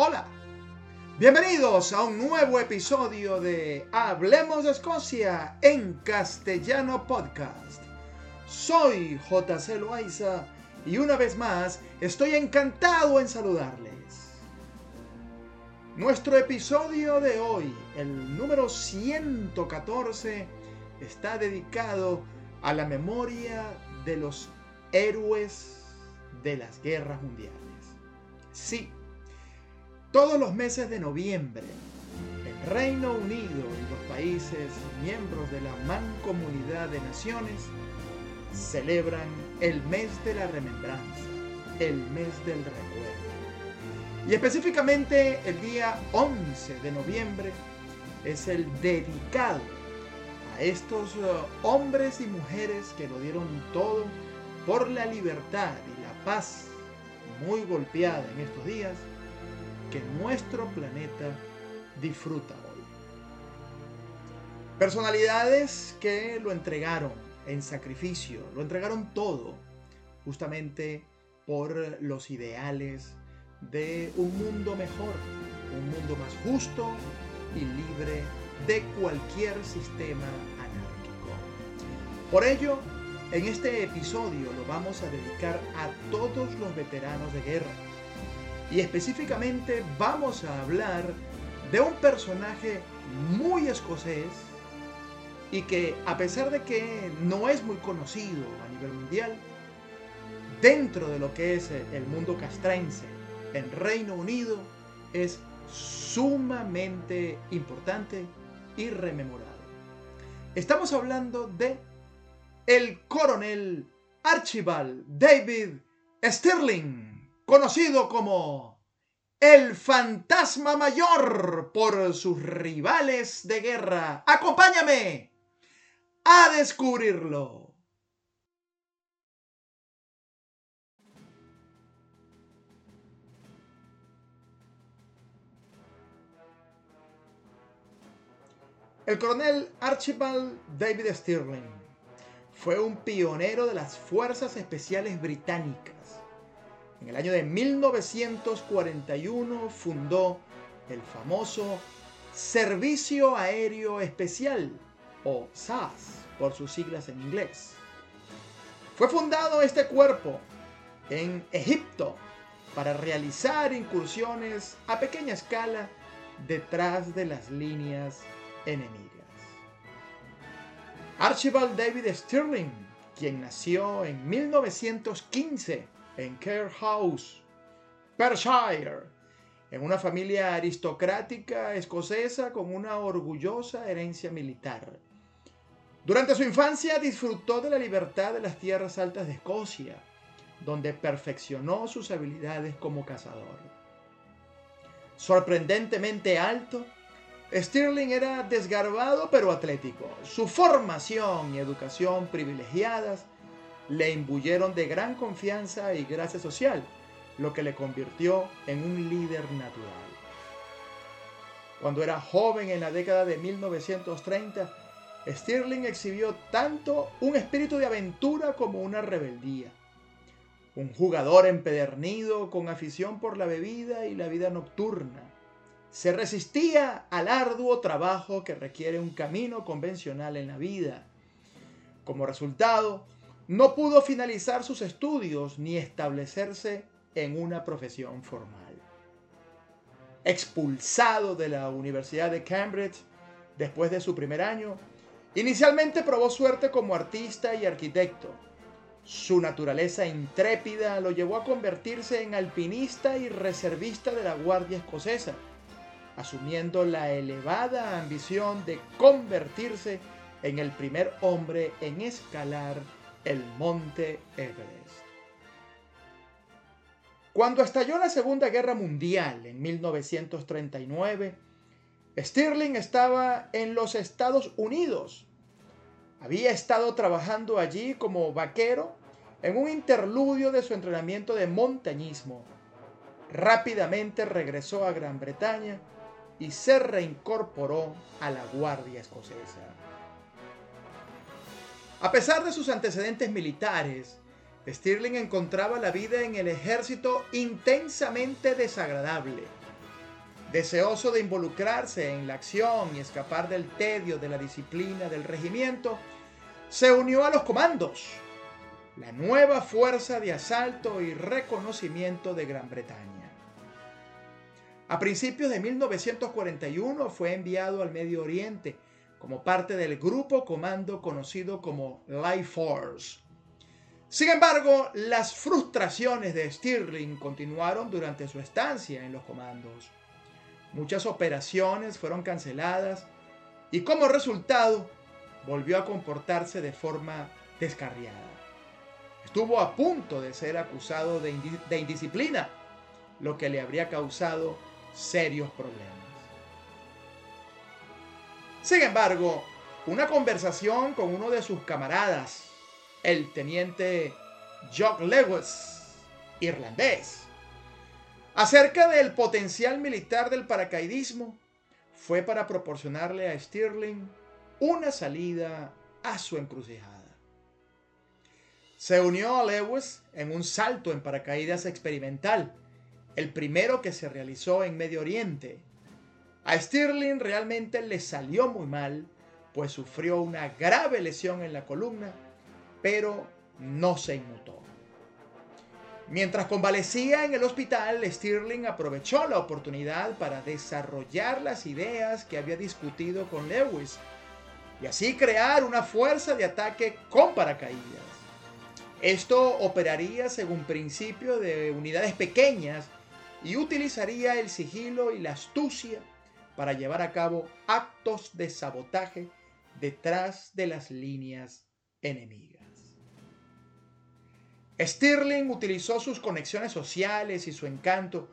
Hola, bienvenidos a un nuevo episodio de Hablemos de Escocia en castellano podcast. Soy JC Loaiza y una vez más estoy encantado en saludarles. Nuestro episodio de hoy, el número 114, está dedicado a la memoria de los héroes de las guerras mundiales. Sí, todos los meses de noviembre, el Reino Unido y los países miembros de la Mancomunidad de Naciones celebran el mes de la remembranza, el mes del recuerdo. Y específicamente el día 11 de noviembre es el dedicado a estos uh, hombres y mujeres que lo dieron todo por la libertad y la paz muy golpeada en estos días que nuestro planeta disfruta hoy. Personalidades que lo entregaron en sacrificio, lo entregaron todo justamente por los ideales de un mundo mejor, un mundo más justo y libre de cualquier sistema anárquico. Por ello, en este episodio lo vamos a dedicar a todos los veteranos de guerra. Y específicamente vamos a hablar de un personaje muy escocés y que a pesar de que no es muy conocido a nivel mundial, dentro de lo que es el mundo castrense en Reino Unido es sumamente importante y rememorado. Estamos hablando de el coronel Archibald David Stirling, conocido como el fantasma mayor por sus rivales de guerra. Acompáñame a descubrirlo. El coronel Archibald David Stirling fue un pionero de las Fuerzas Especiales Británicas. En el año de 1941 fundó el famoso Servicio Aéreo Especial, o SAS por sus siglas en inglés. Fue fundado este cuerpo en Egipto para realizar incursiones a pequeña escala detrás de las líneas enemigas. Archibald David Stirling, quien nació en 1915 en Care House, Perthshire, en una familia aristocrática escocesa con una orgullosa herencia militar. Durante su infancia disfrutó de la libertad de las tierras altas de Escocia, donde perfeccionó sus habilidades como cazador. Sorprendentemente alto, Stirling era desgarbado pero atlético. Su formación y educación privilegiadas le imbuyeron de gran confianza y gracia social, lo que le convirtió en un líder natural. Cuando era joven en la década de 1930, Stirling exhibió tanto un espíritu de aventura como una rebeldía. Un jugador empedernido con afición por la bebida y la vida nocturna se resistía al arduo trabajo que requiere un camino convencional en la vida. Como resultado, no pudo finalizar sus estudios ni establecerse en una profesión formal. Expulsado de la Universidad de Cambridge después de su primer año, inicialmente probó suerte como artista y arquitecto. Su naturaleza intrépida lo llevó a convertirse en alpinista y reservista de la Guardia Escocesa asumiendo la elevada ambición de convertirse en el primer hombre en escalar el monte Everest. Cuando estalló la Segunda Guerra Mundial en 1939, Stirling estaba en los Estados Unidos. Había estado trabajando allí como vaquero en un interludio de su entrenamiento de montañismo. Rápidamente regresó a Gran Bretaña y se reincorporó a la Guardia Escocesa. A pesar de sus antecedentes militares, Stirling encontraba la vida en el ejército intensamente desagradable Deseoso de involucrarse en la acción y escapar del tedio de la disciplina del regimiento, se unió a los comandos, la nueva fuerza de asalto y reconocimiento de Gran Bretaña. A principios de 1941 fue enviado al Medio Oriente como parte del grupo comando conocido como Life Force. Sin embargo, las frustraciones de Stirling continuaron durante su estancia en los comandos. Muchas operaciones fueron canceladas y como resultado volvió a comportarse de forma descarriada. Estuvo a punto de ser acusado de, indisciplina, lo que le habría causado serios problemas. Sin embargo, una conversación con uno de sus camaradas, el teniente Jock Lewis, irlandés, acerca del potencial militar del paracaidismo, fue para proporcionarle a Stirling una salida a su encrucijada. Se unió a Lewis en un salto en paracaídas experimental, el primero que se realizó en Medio Oriente. A Stirling realmente le salió muy mal, pues sufrió una grave lesión en la columna, pero no se inmutó. Mientras convalecía en el hospital, Stirling aprovechó la oportunidad para desarrollar las ideas que había discutido con Lewis y así crear una fuerza de ataque con paracaídas. Esto operaría según principio de unidades pequeñas y utilizaría el sigilo y la astucia para llevar a cabo actos de sabotaje detrás de las líneas enemigas. Stirling utilizó sus conexiones sociales y su encanto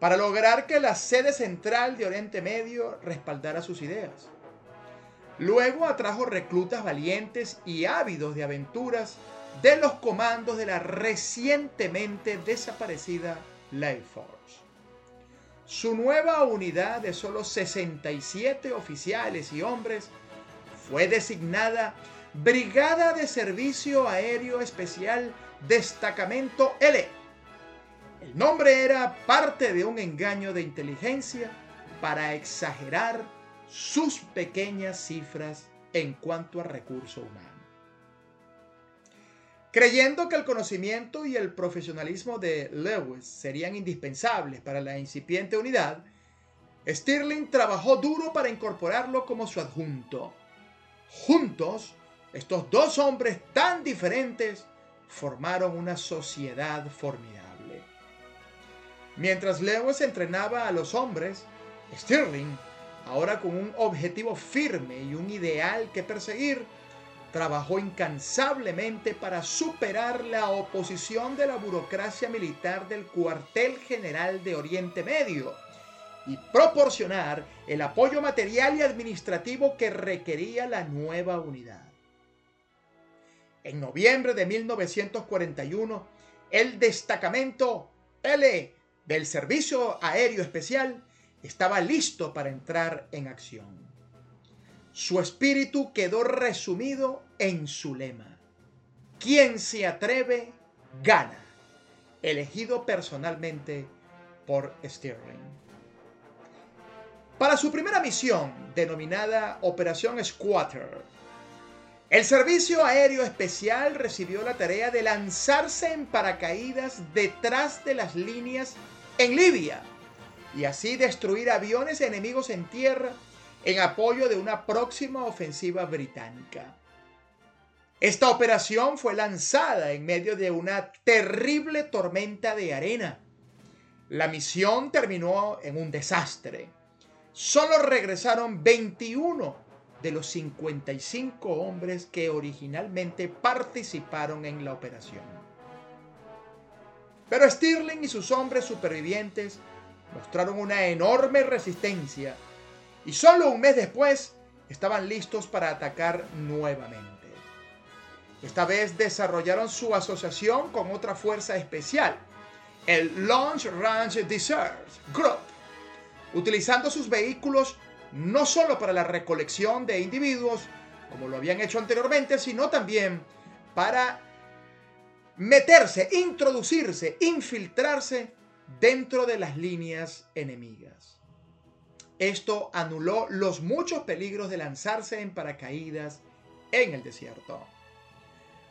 para lograr que la sede central de Oriente Medio respaldara sus ideas. Luego atrajo reclutas valientes y ávidos de aventuras de los comandos de la recientemente desaparecida Life Force. Su nueva unidad de solo 67 oficiales y hombres fue designada Brigada de Servicio Aéreo Especial Destacamento L. El nombre era parte de un engaño de inteligencia para exagerar sus pequeñas cifras en cuanto a recurso humano. Creyendo que el conocimiento y el profesionalismo de Lewis serían indispensables para la incipiente unidad, Stirling trabajó duro para incorporarlo como su adjunto. Juntos, estos dos hombres tan diferentes formaron una sociedad formidable. Mientras Lewis entrenaba a los hombres, Stirling, ahora con un objetivo firme y un ideal que perseguir, trabajó incansablemente para superar la oposición de la burocracia militar del cuartel general de Oriente Medio y proporcionar el apoyo material y administrativo que requería la nueva unidad. En noviembre de 1941, el destacamento L del Servicio Aéreo Especial estaba listo para entrar en acción. Su espíritu quedó resumido en su lema. Quien se atreve, gana. Elegido personalmente por Stirling. Para su primera misión, denominada Operación Squatter, el Servicio Aéreo Especial recibió la tarea de lanzarse en paracaídas detrás de las líneas en Libia y así destruir aviones enemigos en tierra en apoyo de una próxima ofensiva británica. Esta operación fue lanzada en medio de una terrible tormenta de arena. La misión terminó en un desastre. Solo regresaron 21 de los 55 hombres que originalmente participaron en la operación. Pero Stirling y sus hombres supervivientes mostraron una enorme resistencia y solo un mes después estaban listos para atacar nuevamente. Esta vez desarrollaron su asociación con otra fuerza especial, el Launch Ranch Desert Group, utilizando sus vehículos no solo para la recolección de individuos, como lo habían hecho anteriormente, sino también para meterse, introducirse, infiltrarse dentro de las líneas enemigas. Esto anuló los muchos peligros de lanzarse en paracaídas en el desierto.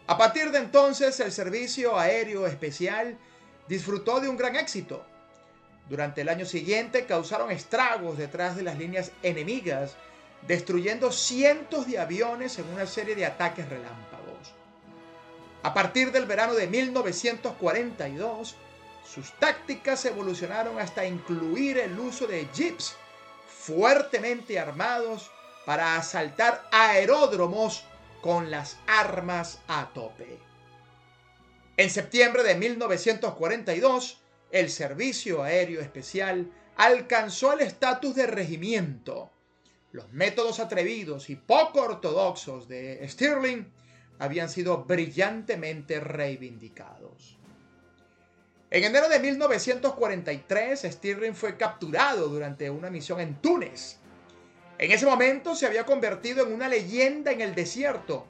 A partir de entonces, el servicio aéreo especial disfrutó de un gran éxito. Durante el año siguiente causaron estragos detrás de las líneas enemigas, destruyendo cientos de aviones en una serie de ataques relámpagos. A partir del verano de 1942, sus tácticas evolucionaron hasta incluir el uso de jeeps fuertemente armados para asaltar aeródromos con las armas a tope. En septiembre de 1942, el Servicio Aéreo Especial alcanzó el estatus de regimiento. Los métodos atrevidos y poco ortodoxos de Stirling habían sido brillantemente reivindicados. En enero de 1943, Stirling fue capturado durante una misión en Túnez. En ese momento se había convertido en una leyenda en el desierto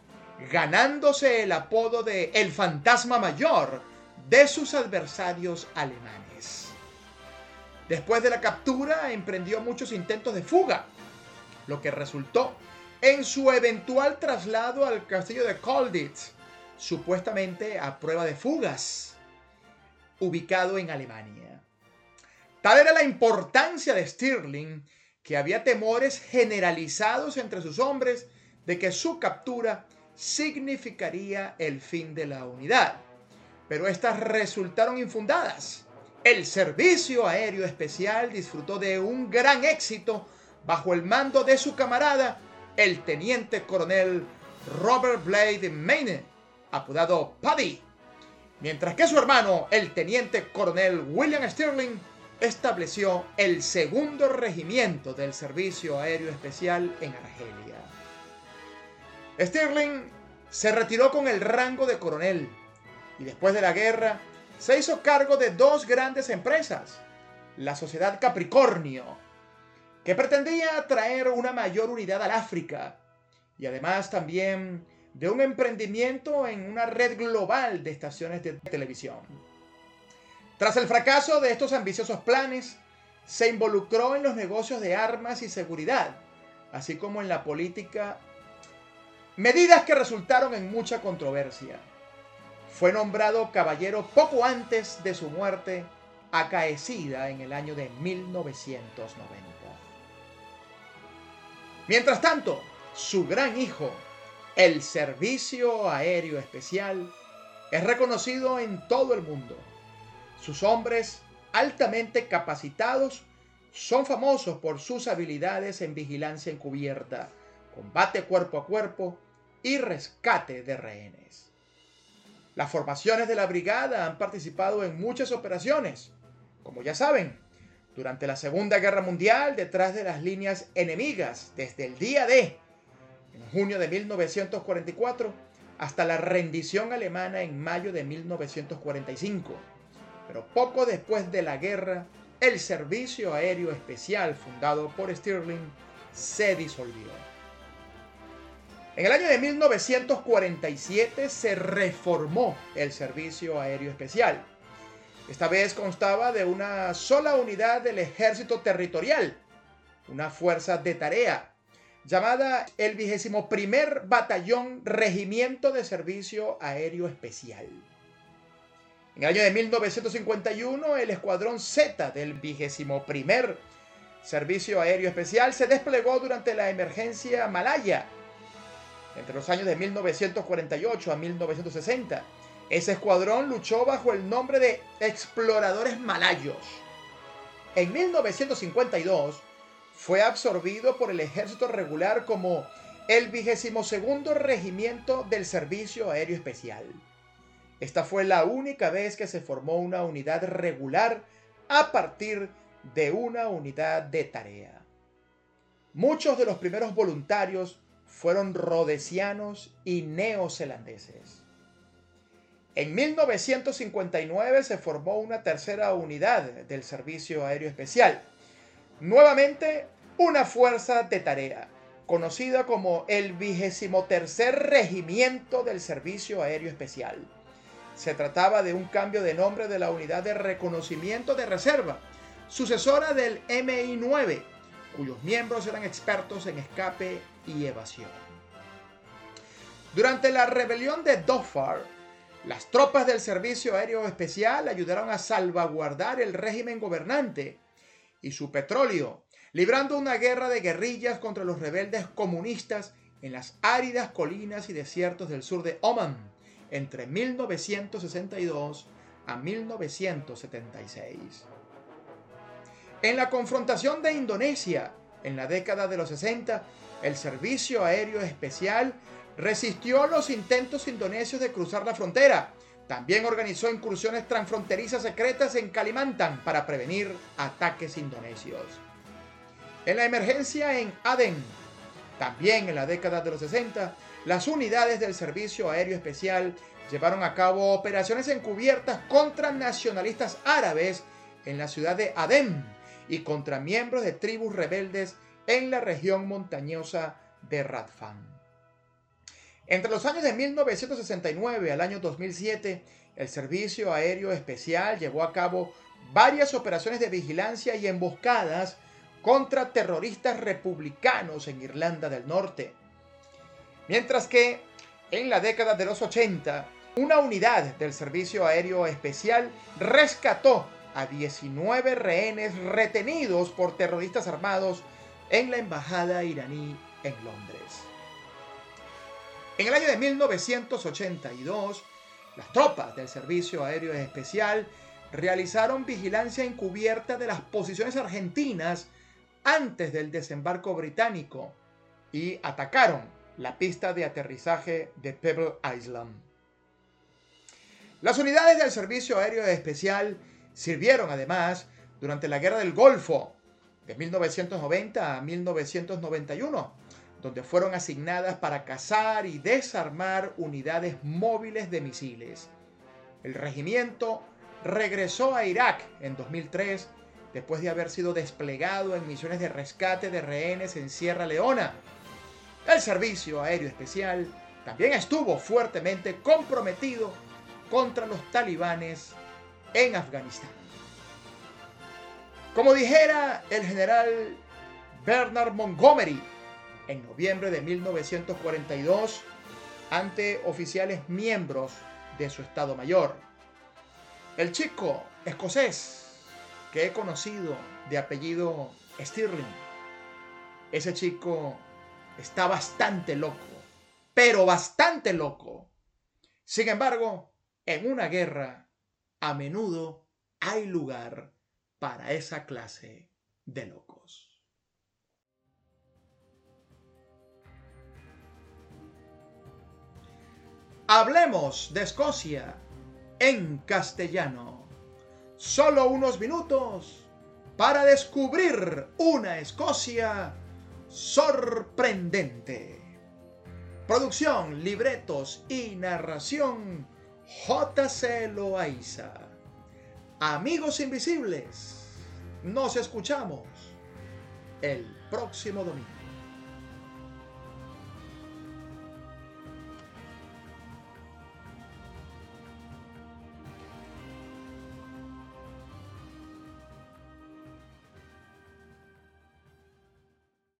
ganándose el apodo de El Fantasma Mayor de sus adversarios alemanes. Después de la captura emprendió muchos intentos de fuga, lo que resultó en su eventual traslado al castillo de Kolditz, supuestamente a prueba de fugas, ubicado en Alemania. Tal era la importancia de Stirling que había temores generalizados entre sus hombres de que su captura significaría el fin de la unidad. Pero estas resultaron infundadas. El Servicio Aéreo Especial disfrutó de un gran éxito bajo el mando de su camarada, el teniente coronel Robert Blade Mayne, apodado Paddy, mientras que su hermano, el teniente coronel William Stirling, estableció el segundo regimiento del Servicio Aéreo Especial en Argelia. Stirling se retiró con el rango de coronel y después de la guerra se hizo cargo de dos grandes empresas. La Sociedad Capricornio, que pretendía traer una mayor unidad al África y además también de un emprendimiento en una red global de estaciones de televisión. Tras el fracaso de estos ambiciosos planes, se involucró en los negocios de armas y seguridad, así como en la política Medidas que resultaron en mucha controversia. Fue nombrado caballero poco antes de su muerte, acaecida en el año de 1990. Mientras tanto, su gran hijo, el Servicio Aéreo Especial, es reconocido en todo el mundo. Sus hombres, altamente capacitados, son famosos por sus habilidades en vigilancia encubierta, combate cuerpo a cuerpo y rescate de rehenes. Las formaciones de la brigada han participado en muchas operaciones, como ya saben, durante la Segunda Guerra Mundial detrás de las líneas enemigas desde el día D, junio de 1944, hasta la rendición alemana en mayo de 1945. Pero poco después de la guerra, el Servicio Aéreo Especial fundado por Stirling se disolvió. En el año de 1947 se reformó el Servicio Aéreo Especial. Esta vez constaba de una sola unidad del Ejército Territorial, una fuerza de tarea, llamada el 21 Batallón Regimiento de Servicio Aéreo Especial. En el año de 1951, el Escuadrón Z del 21 Servicio Aéreo Especial se desplegó durante la emergencia Malaya entre los años de 1948 a 1960. Ese escuadrón luchó bajo el nombre de Exploradores Malayos. En 1952 fue absorbido por el ejército regular como el 22 Regimiento del Servicio Aéreo Especial. Esta fue la única vez que se formó una unidad regular a partir de una unidad de tarea. Muchos de los primeros voluntarios fueron rodesianos y neozelandeses. En 1959 se formó una tercera unidad del Servicio Aéreo Especial, nuevamente una fuerza de tarea, conocida como el 23 Regimiento del Servicio Aéreo Especial. Se trataba de un cambio de nombre de la unidad de reconocimiento de reserva, sucesora del MI-9, cuyos miembros eran expertos en escape y evasión. Durante la rebelión de Dhofar, las tropas del Servicio Aéreo Especial ayudaron a salvaguardar el régimen gobernante y su petróleo, librando una guerra de guerrillas contra los rebeldes comunistas en las áridas colinas y desiertos del sur de Oman entre 1962 a 1976. En la confrontación de Indonesia en la década de los 60, el Servicio Aéreo Especial resistió los intentos indonesios de cruzar la frontera. También organizó incursiones transfronterizas secretas en Kalimantan para prevenir ataques indonesios. En la emergencia en Aden, también en la década de los 60, las unidades del Servicio Aéreo Especial llevaron a cabo operaciones encubiertas contra nacionalistas árabes en la ciudad de Aden y contra miembros de tribus rebeldes en la región montañosa de Radfan. Entre los años de 1969 al año 2007, el Servicio Aéreo Especial llevó a cabo varias operaciones de vigilancia y emboscadas contra terroristas republicanos en Irlanda del Norte. Mientras que en la década de los 80, una unidad del Servicio Aéreo Especial rescató a 19 rehenes retenidos por terroristas armados en la embajada iraní en Londres. En el año de 1982, las tropas del Servicio Aéreo Especial realizaron vigilancia encubierta de las posiciones argentinas antes del desembarco británico y atacaron la pista de aterrizaje de Pebble Island. Las unidades del Servicio Aéreo Especial sirvieron además durante la Guerra del Golfo de 1990 a 1991 donde fueron asignadas para cazar y desarmar unidades móviles de misiles. El regimiento regresó a Irak en 2003 después de haber sido desplegado en misiones de rescate de rehenes en Sierra Leona. El Servicio Aéreo Especial también estuvo fuertemente comprometido contra los talibanes en Afganistán. Como dijera el general Bernard Montgomery, en noviembre de 1942 ante oficiales miembros de su Estado Mayor. El chico escocés que he conocido de apellido Stirling, ese chico está bastante loco, pero bastante loco. Sin embargo, en una guerra, a menudo hay lugar para esa clase de locos. Hablemos de Escocia en castellano. Solo unos minutos para descubrir una Escocia sorprendente. Producción, libretos y narración J.C. Loaiza. Amigos invisibles, nos escuchamos el próximo domingo.